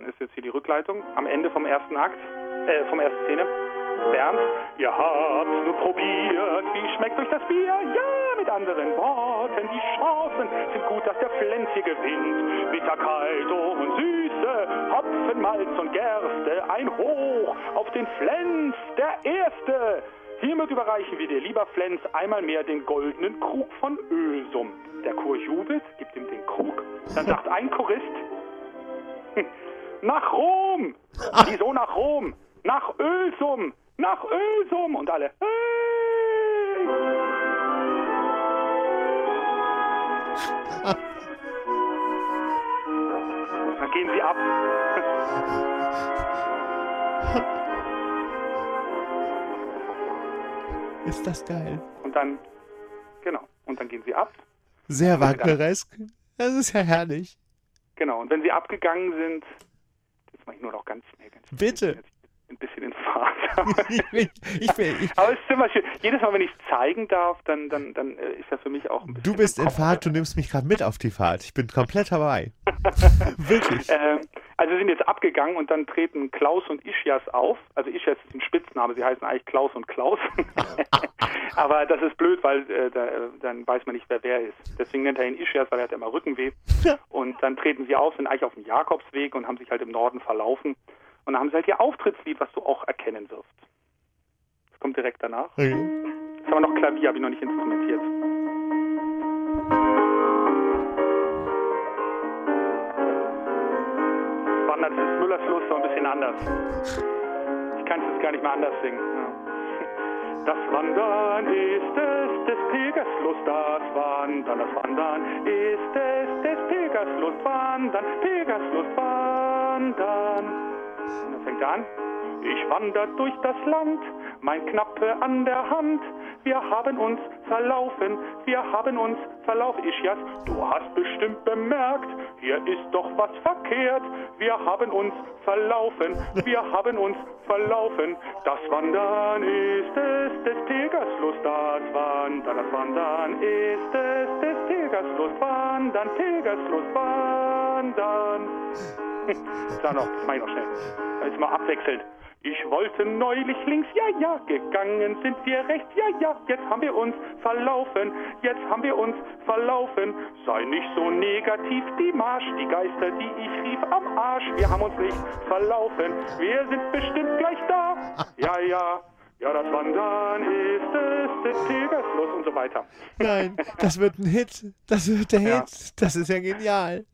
Ist jetzt hier die Rückleitung. Am Ende vom ersten Akt, äh, vom ersten Szene. Bernd, ihr habt nur probiert, wie schmeckt euch das Bier? Ja, mit anderen Worten, die Chancen sind gut, dass der Flens hier gewinnt. Bitterkeit und Süße, Hopfen, Malz und Gerste, ein Hoch auf den Flens, der Erste. Hiermit überreichen wir dir, lieber Flens, einmal mehr den goldenen Krug von Ölsum. Der Chor jubelt, gibt ihm den Krug. Dann sagt ein Chorist, nach Rom! Wieso nach Rom? Nach Ölsum! Nach Ölsum und alle. Hey! Dann gehen sie ab. Ist das geil. Und dann, genau, und dann gehen sie ab. Sehr wagneresk. Das ist ja herrlich. Genau, und wenn sie abgegangen sind, jetzt mache ich nur noch ganz schnell. Ganz schnell Bitte ein bisschen in Fahrt. ich ich ich Aber es ist immer schön. Jedes Mal, wenn ich es zeigen darf, dann, dann, dann äh, ist das für mich auch ein bisschen. Du bist in Fahrt, du nimmst mich gerade mit auf die Fahrt. Ich bin komplett dabei. Wirklich. Ähm, also wir sind jetzt abgegangen und dann treten Klaus und Ischias auf. Also Ischias ist ein Spitzname, sie heißen eigentlich Klaus und Klaus. Aber das ist blöd, weil äh, da, dann weiß man nicht, wer wer ist. Deswegen nennt er ihn Ischias, weil er hat immer Rückenweh. Und dann treten sie auf, sind eigentlich auf dem Jakobsweg und haben sich halt im Norden verlaufen. Und dann haben sie halt ihr Auftrittslied, was du auch erkennen wirst. Das kommt direkt danach. Okay. Das ist aber noch Klavier, habe ich noch nicht instrumentiert. Wandert ist Müllers Lust so ein bisschen anders. Ich kann es jetzt gar nicht mehr anders singen. Das Wandern ist es des Pilgers Lust, das Wandern, das Wandern ist es des Pilgers Lust, Wandern, Pilgers Lust, Wandern. Und dann fängt er an. Ich wander durch das Land, mein Knappe an der Hand. Wir haben uns verlaufen, wir haben uns verlaufen. Ischias, du hast bestimmt bemerkt, hier ist doch was verkehrt. Wir haben uns verlaufen, wir haben uns verlaufen. Das Wandern ist es des Pilgers Lust, das Wandern, das Wandern ist es des Pilgers Lust, Wandern, Pilgers Lust, Wandern. Sag noch, das mach noch schnell. Jetzt mal abwechselnd. Ich wollte neulich links, ja, ja, gegangen sind wir rechts, ja, ja, jetzt haben wir uns verlaufen, jetzt haben wir uns verlaufen. Sei nicht so negativ, die Marsch, die Geister, die ich rief am Arsch, wir haben uns nicht verlaufen, wir sind bestimmt gleich da, ja, ja. Ja, das Wandern ist es des Pilgerfluss und so weiter. Nein, das wird ein Hit. Das wird der ja. Hit. Das ist ja genial.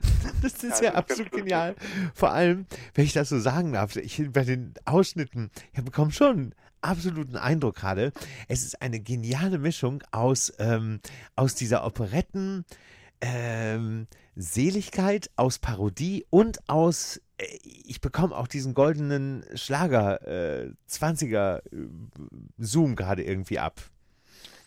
Das ist ja, ja das absolut ist genial. Vor allem, wenn ich das so sagen darf, ich bei den Ausschnitten, ich bekomme schon absoluten Eindruck gerade. Es ist eine geniale Mischung aus, ähm, aus dieser Operetten, ähm, Seligkeit, aus Parodie und aus ich bekomme auch diesen goldenen Schlager äh, 20er äh, Zoom gerade irgendwie ab.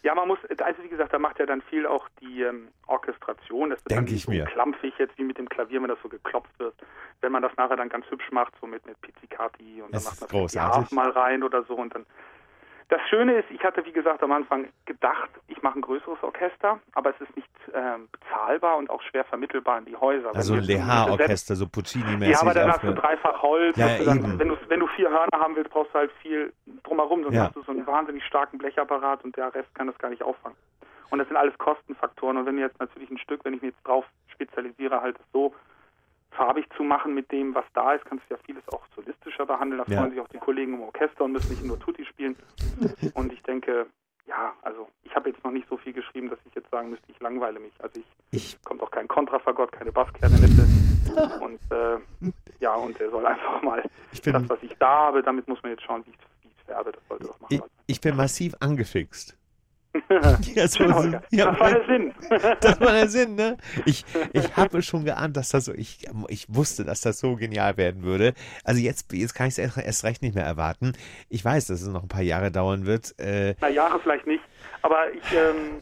Ja, man muss, also wie gesagt, da macht ja dann viel auch die ähm, Orchestration. Das ist Denke ich so mir. klampfig jetzt wie mit dem Klavier, wenn das so geklopft wird. Wenn man das nachher dann ganz hübsch macht, so mit, mit Pizzicati und das dann macht man großartig. die mal rein oder so und dann das Schöne ist, ich hatte wie gesagt am Anfang gedacht, ich mache ein größeres Orchester, aber es ist nicht ähm, bezahlbar und auch schwer vermittelbar in die Häuser. Also ein Leha-Orchester, so Puccini-mäßig. Ja, aber dann hast du dreifach Holz. Ja, dann, wenn, du, wenn du vier Hörner haben willst, brauchst du halt viel drumherum. Sonst ja. hast du so einen wahnsinnig starken Blechapparat und der Rest kann das gar nicht auffangen. Und das sind alles Kostenfaktoren. Und wenn jetzt natürlich ein Stück, wenn ich mich jetzt drauf spezialisiere, halt so farbig zu machen mit dem, was da ist, kannst du ja vieles auch solistischer behandeln. Da ja. freuen sich auch die Kollegen im Orchester und müssen nicht nur Tutti spielen. Und ich denke, ja, also ich habe jetzt noch nicht so viel geschrieben, dass ich jetzt sagen müsste, ich langweile mich. Also ich, ich. kommt auch kein Kontrafagott, keine Bassklarinette. und äh, ja, und er soll einfach mal bin, das, was ich da habe, damit muss man jetzt schauen, wie ich es färbe. Das sollte doch machen. Ich, ich bin massiv angefixt. ja, so, Genau, so, ja. das war der Sinn. Das war der Sinn, ne? Ich, ich habe schon geahnt, dass das so, ich, ich wusste, dass das so genial werden würde. Also jetzt, jetzt kann ich es erst, recht nicht mehr erwarten. Ich weiß, dass es noch ein paar Jahre dauern wird. Äh, Na, Jahre vielleicht nicht. Aber ich, ähm,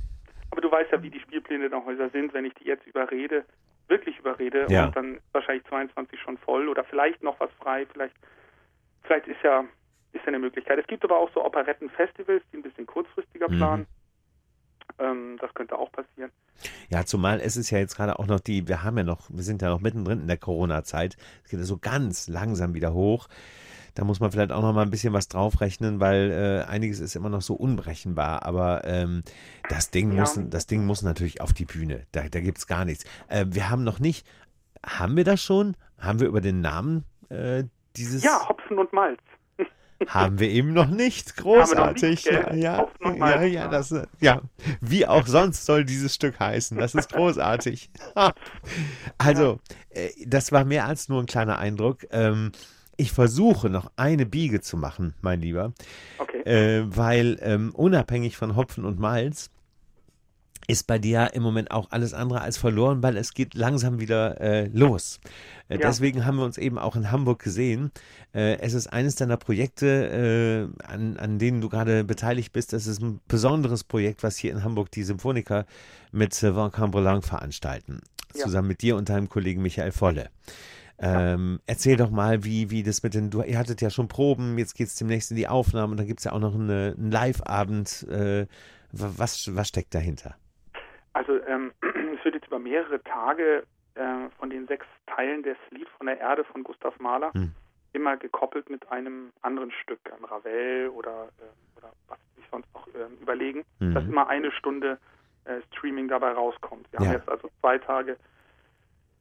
aber du weißt ja, wie die Spielpläne der Häuser sind, wenn ich die jetzt überrede, wirklich überrede Ja. und dann ist wahrscheinlich 22 schon voll oder vielleicht noch was frei, vielleicht, vielleicht ist ja, ist ja eine Möglichkeit. Es gibt aber auch so Operettenfestivals, die ein bisschen kurzfristiger Mhm. planen. Ähm, das könnte auch passieren. Ja, zumal es ist ja jetzt gerade auch noch die, wir haben ja noch, wir sind ja noch mittendrin in der Corona-Zeit. Es geht ja so ganz langsam wieder hoch. Da muss man vielleicht auch noch mal ein bisschen was draufrechnen, weil äh, einiges ist immer noch so unberechenbar. Aber ähm, das Ding Ja. muss, das Ding muss natürlich auf die Bühne. Da, da gibt es gar nichts. Äh, wir haben noch nicht, haben wir das schon? Haben wir über den Namen äh, dieses? Ja, Hopfen und Malz. Haben wir eben noch nicht. wir noch Großartig. nicht, ja, ja, ja, ja. das, ja. Wie auch sonst soll dieses Stück heißen. Das ist großartig. also, äh, das war mehr als nur ein kleiner Eindruck. Ähm, ich versuche noch eine Biege zu machen, mein Lieber, Okay. äh, weil ähm, unabhängig von Hopfen und Malz ist bei dir im Moment auch alles andere als verloren, weil es geht langsam wieder äh, los. Äh, Ja. Deswegen haben wir uns eben auch in Hamburg gesehen. Äh, es ist eines deiner Projekte, äh, an, an denen du gerade beteiligt bist. Das ist ein besonderes Projekt, was hier in Hamburg die Symphoniker mit Sylvain Cambrelin veranstalten. Ja. Zusammen mit dir und deinem Kollegen Michael Volle. Ähm, erzähl doch mal, wie, wie das mit den, du, ihr hattet ja schon Proben, jetzt geht es demnächst in die Aufnahme und dann gibt es ja auch noch eine, einen Live-Abend. Äh, wa- was, was steckt dahinter? Also ähm, es wird jetzt über mehrere Tage äh, von den sechs Teilen des Lied von der Erde von Gustav Mahler Hm. immer gekoppelt mit einem anderen Stück, ein Ravel oder, äh, oder was sie sich sonst noch ähm, überlegen, Mhm. dass immer eine Stunde äh, Streaming dabei rauskommt. Wir Ja. haben jetzt also zwei Tage,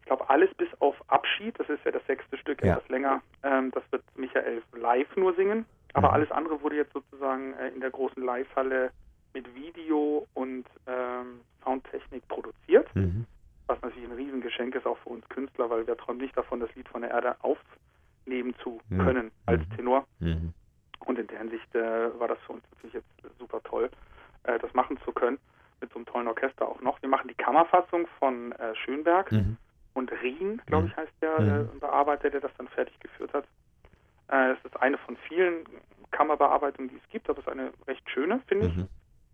ich glaube alles bis auf Abschied, das ist ja das sechste Stück, Ja. etwas länger, ähm, das wird Michael live nur singen, aber Mhm. alles andere wurde jetzt sozusagen äh, in der großen Live-Halle mit Video und ähm, Soundtechnik produziert, Mhm. was natürlich ein Riesengeschenk ist auch für uns Künstler, weil wir träumen nicht davon, das Lied von der Erde aufnehmen zu Mhm. können als Mhm. Tenor. Mhm. Und in der Hinsicht äh, war das für uns natürlich jetzt super toll, äh, das machen zu können, mit so einem tollen Orchester auch noch. Wir machen die Kammerfassung von äh, Schönberg Mhm. und Rien, glaube Mhm. ich, heißt der Mhm. äh, Bearbeiter, der das dann fertig geführt hat. Äh, es ist eine von vielen Kammerbearbeitungen, die es gibt, aber es ist eine recht schöne, finde ich.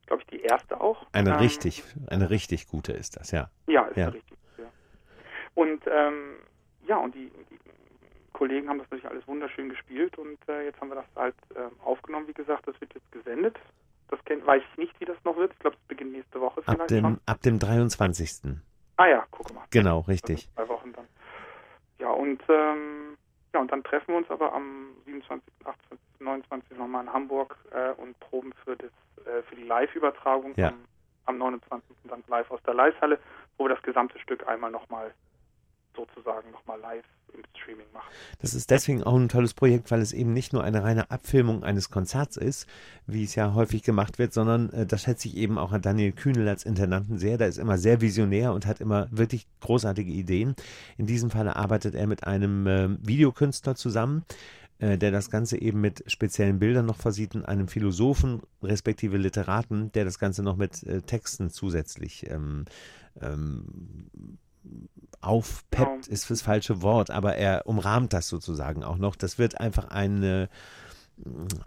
Glaube ich, die erste auch. Eine Ähm, richtig, eine richtig gute ist das, ja. Ja, ist Ja. ja. richtig. Ja. Und ähm, ja, und die, die Kollegen haben das natürlich alles wunderschön gespielt und äh, jetzt haben wir das halt ähm, aufgenommen, wie gesagt, das wird jetzt gesendet. Das kenn, weiß ich nicht, wie das noch wird. Ich glaube, es beginnt nächste Woche Ab dem, schon. ab dem 23. Ah ja, guck mal. Genau, Also richtig. zwei Wochen dann. Ja, und ähm, ja, und dann treffen wir uns aber am 27., 28., 29. nochmal in Hamburg äh, und proben für das äh, für die Live-Übertragung Ja. am, am 29. dann live aus der Live-Halle, wo wir das gesamte Stück einmal nochmal sozusagen nochmal live im Streaming machen. Das ist deswegen auch ein tolles Projekt, weil es eben nicht nur eine reine Abfilmung eines Konzerts ist, wie es ja häufig gemacht wird, sondern äh, das schätze ich eben auch an Daniel Kühnel als Intendanten sehr. Der ist immer sehr visionär und hat immer wirklich großartige Ideen. In diesem Falle arbeitet er mit einem ähm, Videokünstler zusammen, äh, der das Ganze eben mit speziellen Bildern noch versieht und einem Philosophen respektive Literaten, der das Ganze noch mit äh, Texten zusätzlich ähm, ähm, aufpeppt, ist fürs falsche Wort, aber er umrahmt das sozusagen auch noch. Das wird einfach ein, äh,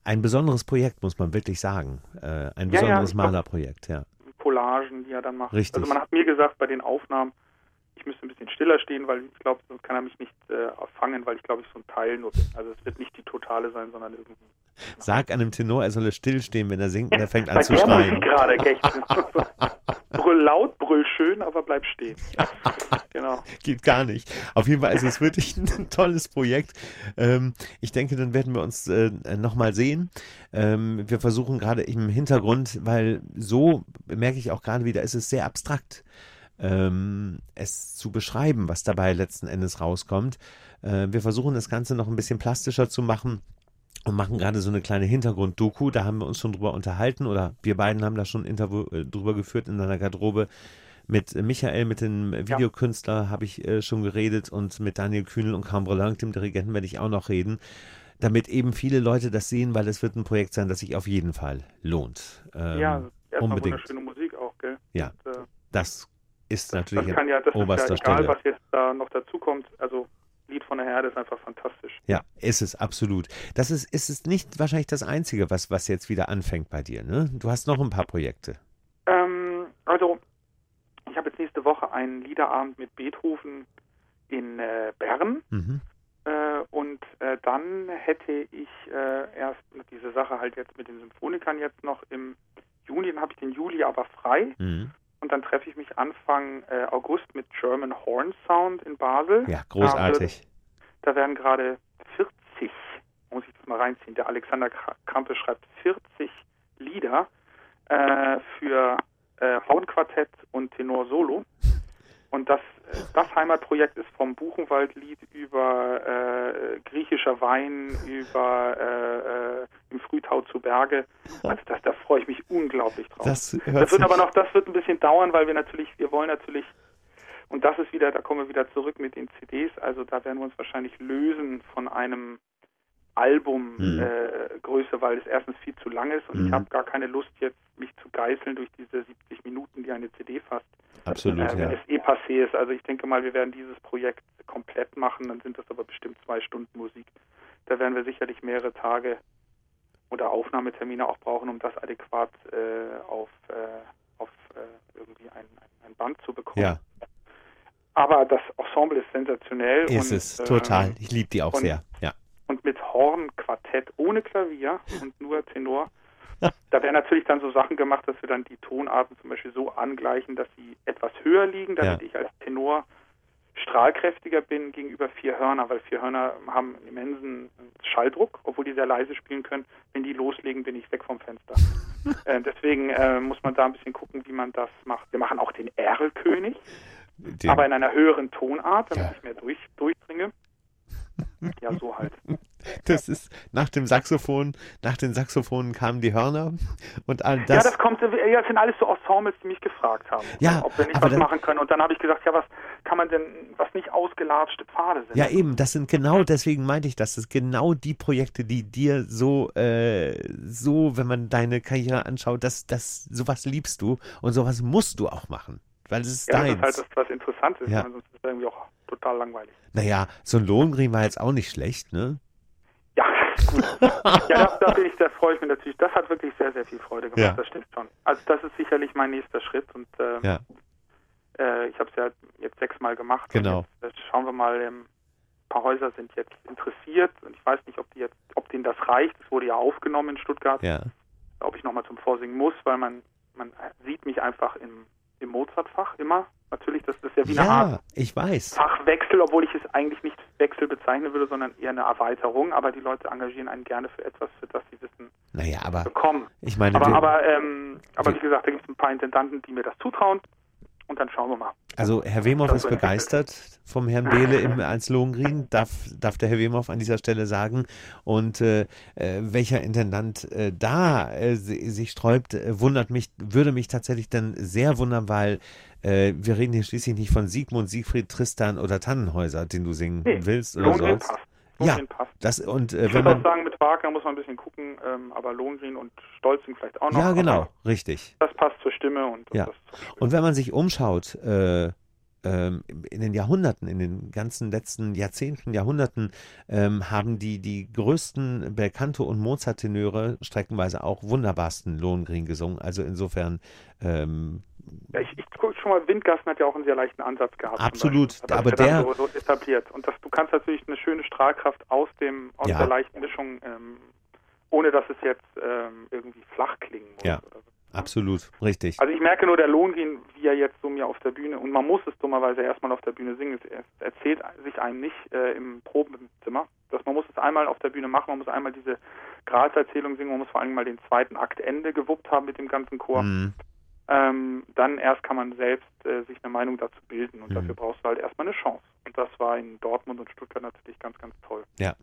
ein besonderes Projekt, muss man wirklich sagen. Äh, ein Ja, ja, besonderes ich glaub- Malerprojekt, ja. Collagen, die er dann macht. Richtig. Also man hat mir gesagt bei den Aufnahmen, ich müsste ein bisschen stiller stehen, weil ich glaube, sonst kann er mich nicht äh, fangen, weil ich glaube, ich so ein Teil nur bin. Also es wird nicht die totale sein, sondern irgendwie. Sag einem Tenor, er solle stillstehen, wenn er singt und er fängt an zu schreien. gerade brüll laut, brüll schön, aber bleib stehen. genau. Geht gar nicht. Auf jeden Fall ist es wirklich ein tolles Projekt. Ähm, ich denke, dann werden wir uns äh, nochmal sehen. Ähm, wir versuchen gerade im Hintergrund, weil so merke ich auch gerade wieder, es ist sehr abstrakt, ähm, es zu beschreiben, was dabei letzten Endes rauskommt. Äh, wir versuchen das Ganze noch ein bisschen plastischer zu machen und machen gerade so eine kleine Hintergrund-Doku. Da haben wir uns schon drüber unterhalten oder wir beiden haben da schon ein Interview äh, drüber geführt in einer Garderobe. Mit Michael, mit dem Videokünstler habe ich äh, schon geredet und mit Daniel Kühnel und Cambrelin, dem Dirigenten, werde ich auch noch reden, damit eben viele Leute das sehen, weil es wird ein Projekt sein, das sich auf jeden Fall lohnt. Ähm, Ja, erstmal Unbedingt. wunderschöne Musik auch, gell? Ja. Und, äh, Das ist natürlich das kann ja, das oberster ist ja egal, Stelle. was jetzt da noch dazukommt. Also Lied von der Herde ist einfach fantastisch. Ja, ist es absolut. Das ist, ist es nicht wahrscheinlich das Einzige, was, was jetzt wieder anfängt bei dir, ne? Du hast noch ein paar Projekte. Ähm, also, ich habe jetzt nächste Woche einen Liederabend mit Beethoven in äh, Bern. Mhm. Äh, und äh, dann hätte ich äh, erst diese Sache halt jetzt mit den Symphonikern jetzt noch im Juni, dann habe ich den Juli aber frei. Mhm. Dann treffe ich mich Anfang äh, August mit German Horn Sound in Basel. Ja, großartig. Da werden gerade 40, muss ich das mal reinziehen, der Alexander Krampe schreibt 40 Lieder äh, für äh, Hornquartett und Tenor Solo. Und das, das Heimatprojekt ist vom Buchenwaldlied über äh, griechischer Wein, über äh, äh, im Frühtau zu Berge. Also das, da freue ich mich unglaublich drauf. Das Das wird aber noch, das wird ein bisschen dauern, weil wir natürlich, wir wollen natürlich, und das ist wieder, da kommen wir wieder zurück mit den CDs, also da werden wir uns wahrscheinlich lösen von einem Albumgröße, Mhm. äh, weil es erstens viel zu lang ist und Mhm. ich habe gar keine Lust jetzt, mich zu geißeln durch diese 70 Minuten, die eine CD fasst, absolut, äh, wenn ja. es eh passé ist. Also ich denke mal, wir werden dieses Projekt komplett machen, dann sind das aber bestimmt zwei Stunden Musik. Da werden wir sicherlich mehrere Tage oder Aufnahmetermine auch brauchen, um das adäquat äh, auf, äh, auf äh, irgendwie ein, ein, Band zu bekommen. Ja, Aber das Ensemble ist sensationell. ist und, es, ähm, total. Ich liebe die auch sehr. Ja. Und mit Hornquartett ohne Klavier und nur Tenor. Da werden natürlich dann so Sachen gemacht, dass wir dann die Tonarten zum Beispiel so angleichen, dass sie etwas höher liegen, damit Ja. ich als Tenor strahlkräftiger bin gegenüber vier Hörner, weil vier Hörner haben einen immensen Schalldruck, obwohl die sehr leise spielen können. Wenn die loslegen, bin ich weg vom Fenster. äh, deswegen äh, muss man da ein bisschen gucken, wie man das macht. Wir machen auch den Erlkönig, Den, aber in einer höheren Tonart, damit Ja. ich mehr durch, durchdringe. Ja, so halt. das ist nach dem Saxophon, nach den Saxophonen kamen die Hörner und all ja, das. das kommt, ja, das sind alles so Ensembles, die mich gefragt haben, Ja, ob wir nicht was dann- machen können. Und dann habe ich gesagt, ja, was kann man denn, was nicht ausgelatschte Pfade sind. Ja, eben, das sind genau, deswegen meinte ich das, das sind genau die Projekte, die dir so, äh, so, wenn man deine Karriere anschaut, das, das, sowas liebst du und sowas musst du auch machen, weil es ist ja, das deins. ist halt das, was interessant ist, Ja. weil sonst ist es irgendwie auch total langweilig. Naja, so ein Lohengrin war jetzt auch nicht schlecht, ne? Ja, gut. ja, da, da bin ich, da freue ich mich natürlich. Das hat wirklich sehr, sehr viel Freude gemacht, Ja. das stimmt schon. Also das ist sicherlich mein nächster Schritt und ähm, Ja. äh, ich habe es ja jetzt sechsmal gemacht. Genau. Und jetzt, äh, schauen wir mal, ähm, ein paar Häuser sind jetzt interessiert und ich weiß nicht, ob die jetzt, ob denen das reicht. Es wurde ja aufgenommen in Stuttgart. Ja. ob ich nochmal zum Vorsingen muss, weil man, man sieht mich einfach im, im Mozartfach immer. Natürlich, das ist ja wie eine Art Ja, ich weiß. Fachwechsel, obwohl ich es eigentlich nicht Wechsel bezeichnen würde, sondern eher eine Erweiterung. Aber die Leute engagieren einen gerne für etwas, für das sie Wissen Naja, aber bekommen. ich meine, Aber, aber, ähm, aber wie gesagt, da gibt es ein paar Intendanten, die mir das zutrauen. Und dann schauen wir mal. also Herr Wemhoff ist begeistert vom Herrn Behle im, als Lohengrin, darf, darf der Herr Wemhoff an dieser Stelle sagen. Und äh, äh, welcher Intendant äh, da äh, si- sich sträubt, äh, wundert mich, würde mich tatsächlich dann sehr wundern, weil äh, wir reden hier schließlich nicht von Sigmund, Siegfried, Tristan oder Tannenhäuser, den du singen Nee, willst oder Lohengrin sollst. passt. Ja, passt. Das und äh, Ich wenn würde auch sagen, mit Wagner muss man ein bisschen gucken, ähm, aber Lohengrin und Stolzing vielleicht auch noch. ja genau, richtig. das passt zur Stimme und, und Ja. Und wenn man sich umschaut, äh, ähm, in den Jahrhunderten, in den ganzen letzten Jahrzehnten, Jahrhunderten, ähm, haben die, die größten Belcanto- und Mozart-Tenöre streckenweise auch wunderbarsten Lohengrin gesungen. Also insofern, ähm, Ja, ich, ich guck schon mal, Windgassen hat ja auch einen sehr leichten Ansatz gehabt. Absolut, aber der- So, so etabliert. Und das, du kannst natürlich eine schöne Strahlkraft aus dem aus Ja. der leichten Mischung, ähm, ohne dass es jetzt ähm, irgendwie flach klingen muss. Ja. So. absolut richtig. Also ich merke nur der Lohngrin, wie er jetzt so mir auf der Bühne, und man muss es dummerweise erstmal auf der Bühne singen, es erzählt sich einem nicht äh, im Probenzimmer. Dass man muss es einmal auf der Bühne machen, man muss einmal diese Grazierzählung singen, man muss vor allem mal den zweiten Akt Ende gewuppt haben mit dem ganzen Chor. Mhm. Ähm, dann erst kann man selbst äh, sich eine Meinung dazu bilden und Mhm. dafür brauchst du halt erstmal eine Chance. Und das war in Dortmund und Stuttgart natürlich ganz, ganz toll. Ja,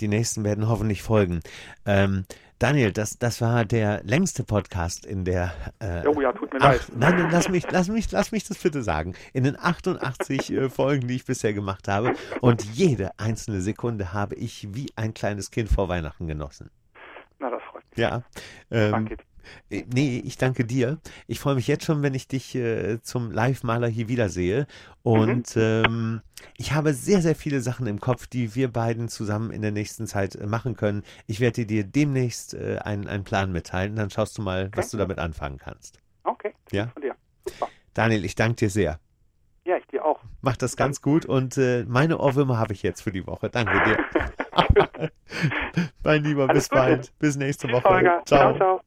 die nächsten werden hoffentlich folgen. Ähm, Daniel, das, das war der längste Podcast in der. Äh, Oh ja, tut mir Ach, leid. nein, nein, lass mich, lass mich, lass mich das bitte sagen. In den 88 äh, Folgen, die ich bisher gemacht habe, und jede einzelne Sekunde habe ich wie ein kleines Kind vor Weihnachten genossen. Na, das freut mich. Ja. Ähm, Danke. Äh, nee, ich danke dir. Ich freue mich jetzt schon, wenn ich dich äh, zum Live-Maler hier wiedersehe. Und mhm. ähm, ich habe sehr, sehr viele Sachen im Kopf, die wir beiden zusammen in der nächsten Zeit äh, machen können. Ich werde dir demnächst äh, einen, einen Plan mitteilen. Dann schaust du mal, okay. was du damit anfangen kannst. Okay. Ja. Von dir. Super. Daniel, ich danke dir sehr. Ja, ich dir auch. Mach das ganz gut und äh, meine Ohrwürmer habe ich jetzt für die Woche. Danke dir. mein Lieber, Alles bis Gute. bald. Bis nächste Woche. Ciao, ciao. ciao.